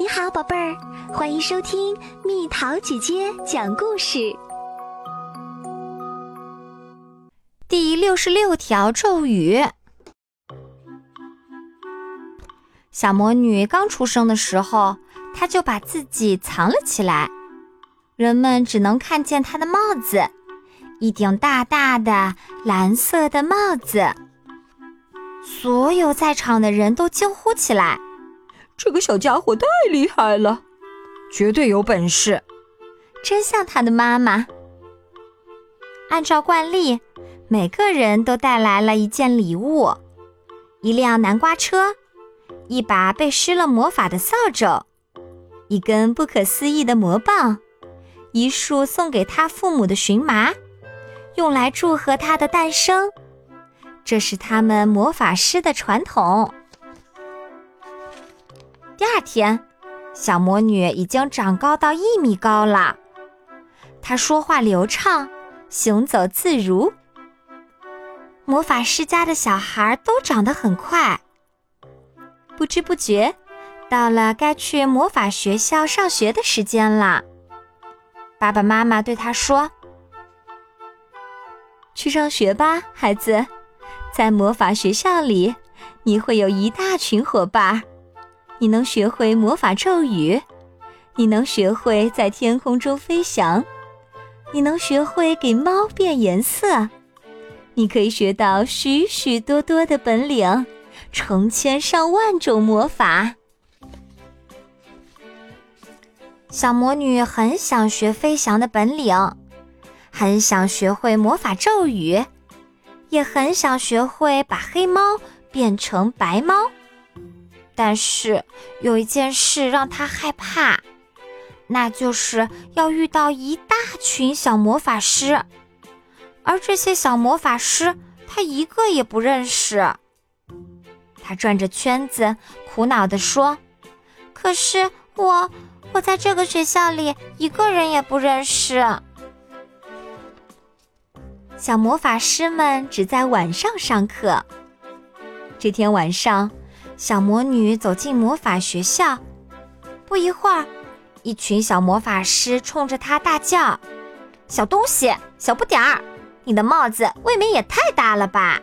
你好，宝贝儿，欢迎收听蜜桃姐姐讲故事。第六十六条咒语：小魔女刚出生的时候，她就把自己藏了起来，人们只能看见她的帽子，一顶大大的蓝色的帽子。所有在场的人都惊呼起来。这个小家伙太厉害了，绝对有本事，真像他的妈妈。按照惯例，每个人都带来了一件礼物：一辆南瓜车，一把被施了魔法的扫帚，一根不可思议的魔棒，一束送给他父母的荨麻，用来祝贺他的诞生。这是他们魔法师的传统。第二天，小魔女已经长高到一米高了。她说话流畅，行走自如。魔法师家的小孩都长得很快。不知不觉，到了该去魔法学校上学的时间了。爸爸妈妈对她说：“去上学吧，孩子，在魔法学校里，你会有一大群伙伴。”你能学会魔法咒语，你能学会在天空中飞翔，你能学会给猫变颜色，你可以学到许许多多的本领，成千上万种魔法。小魔女很想学飞翔的本领，很想学会魔法咒语，也很想学会把黑猫变成白猫。但是有一件事让他害怕，那就是要遇到一大群小魔法师，而这些小魔法师他一个也不认识。他转着圈子，苦恼地说：“可是我，我在这个学校里一个人也不认识。”小魔法师们只在晚上上课。这天晚上。小魔女走进魔法学校，不一会儿，一群小魔法师冲着她大叫：“小东西，小不点儿，你的帽子未免也太大了吧！”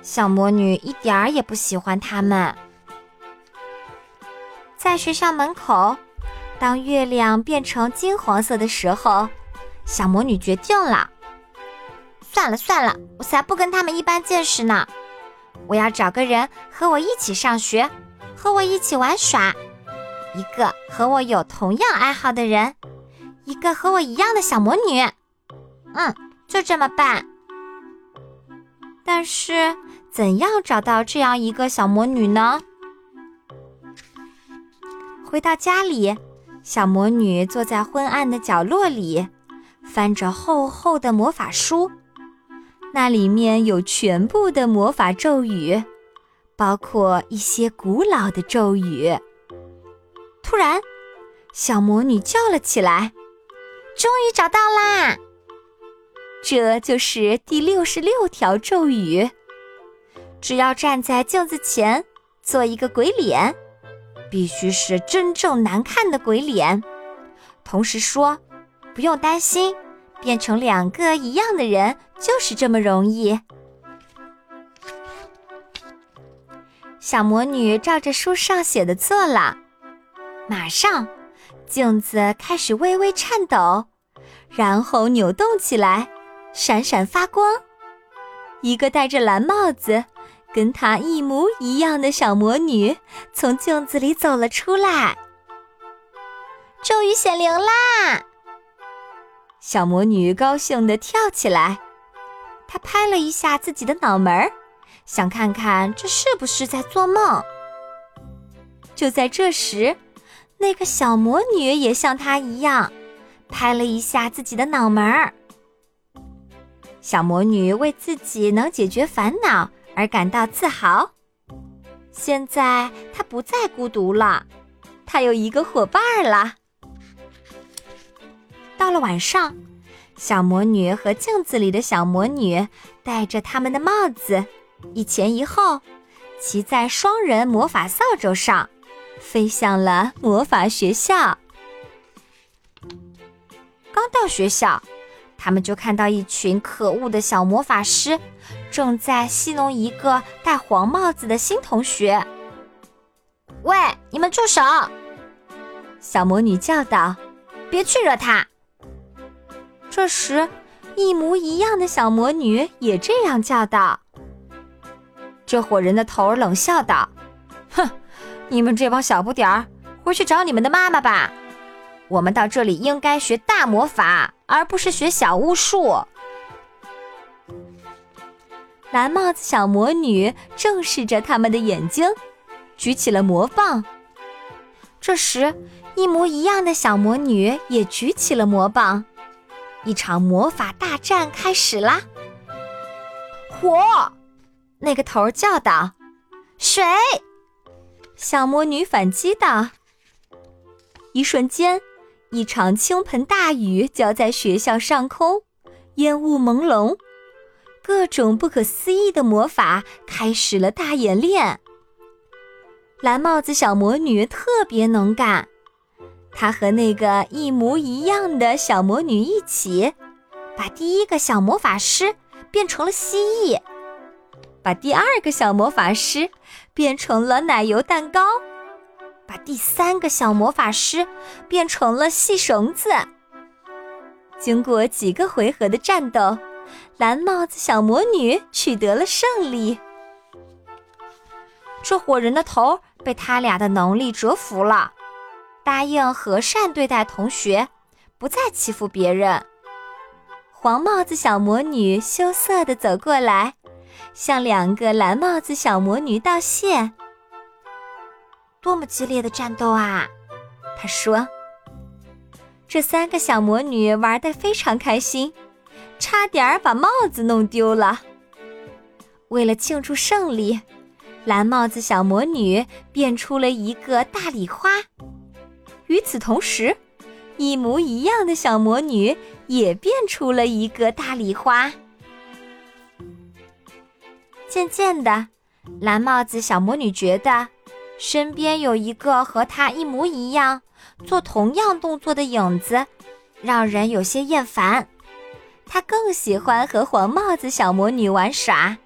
小魔女一点儿也不喜欢他们。在学校门口，当月亮变成金黄色的时候，小魔女决定了：“算了算了，我才不跟他们一般见识呢。”我要找个人和我一起上学，和我一起玩耍，一个和我有同样爱好的人，一个和我一样的小魔女。嗯，就这么办。但是，怎样找到这样一个小魔女呢？回到家里，小魔女坐在昏暗的角落里，翻着厚厚的魔法书。那里面有全部的魔法咒语，包括一些古老的咒语。突然，小魔女叫了起来：“终于找到啦！这就是第六十六条咒语。只要站在镜子前做一个鬼脸，必须是真正难看的鬼脸。同时说，不用担心。”变成两个一样的人就是这么容易。小魔女照着书上写的做了，马上镜子开始微微颤抖，然后扭动起来，闪闪发光。一个戴着蓝帽子、跟她一模一样的小魔女从镜子里走了出来。咒语显灵啦！小魔女高兴地跳起来，拍了一下自己的脑门儿，想看看这是不是在做梦。就在这时，那个小魔女也像她一样，拍了一下自己的脑门儿。小魔女为自己能解决烦恼而感到自豪。现在她不再孤独了，她有一个伙伴了。到了晚上，小魔女和镜子里的小魔女戴着他们的帽子，一前一后，骑在双人魔法扫帚上，飞向了魔法学校。刚到学校，他们就看到一群可恶的小魔法师正在戏弄一个戴黄帽子的新同学。喂，你们住手！小魔女叫道：“别去惹他。”这时，一模一样的小魔女也这样叫道。这伙人的头儿冷笑道：“哼，你们这帮小不点儿，回去找你们的妈妈吧。我们到这里应该学大魔法，而不是学小巫术。”蓝帽子小魔女正视着他们的眼睛，举起了魔棒。这时，一模一样的小魔女也举起了魔棒。一场魔法大战开始啦！火，那个头叫道：“水！”小魔女反击道。一瞬间，一场倾盆大雨浇在学校上空，烟雾朦胧，各种不可思议的魔法开始了大演练。蓝帽子小魔女特别能干。他和那个一模一样的小魔女一起，把第一个小魔法师变成了蜥蜴，把第二个小魔法师变成了奶油蛋糕，把第三个小魔法师变成了细绳子。经过几个回合的战斗，蓝帽子小魔女取得了胜利。这伙人的头被他俩的能力折服了。答应和善对待同学，不再欺负别人。黄帽子小魔女羞涩地走过来，向两个蓝帽子小魔女道谢。多么激烈的战斗啊！她说：“这三个小魔女玩得非常开心，差点把帽子弄丢了。”为了庆祝胜利，蓝帽子小魔女变出了一个大礼花。与此同时，一模一样的小魔女也变出了一个大礼花。渐渐的，蓝帽子小魔女觉得身边有一个和她一模一样、做同样动作的影子，让人有些厌烦。她更喜欢和黄帽子小魔女玩耍。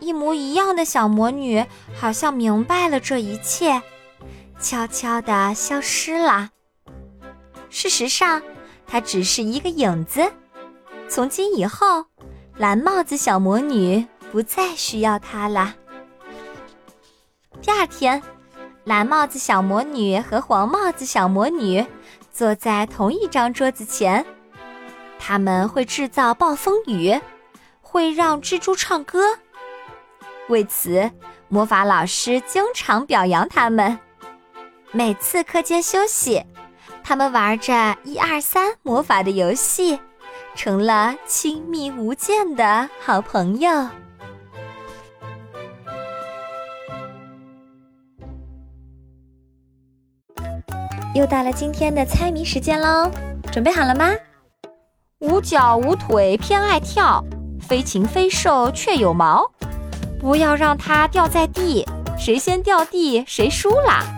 一模一样的小魔女好像明白了这一切。悄悄地消失了。事实上，它只是一个影子。从今以后，蓝帽子小魔女不再需要它了。第二天，蓝帽子小魔女和黄帽子小魔女坐在同一张桌子前，他们会制造暴风雨，会让蜘蛛唱歌。为此，魔法老师经常表扬他们。每次课间休息，他们玩着一二三魔法的游戏，成了亲密无间的好朋友。又到了今天的猜谜时间喽，准备好了吗？无脚无腿偏爱跳，非禽非兽却有毛，不要让它掉在地，谁先掉地谁输了！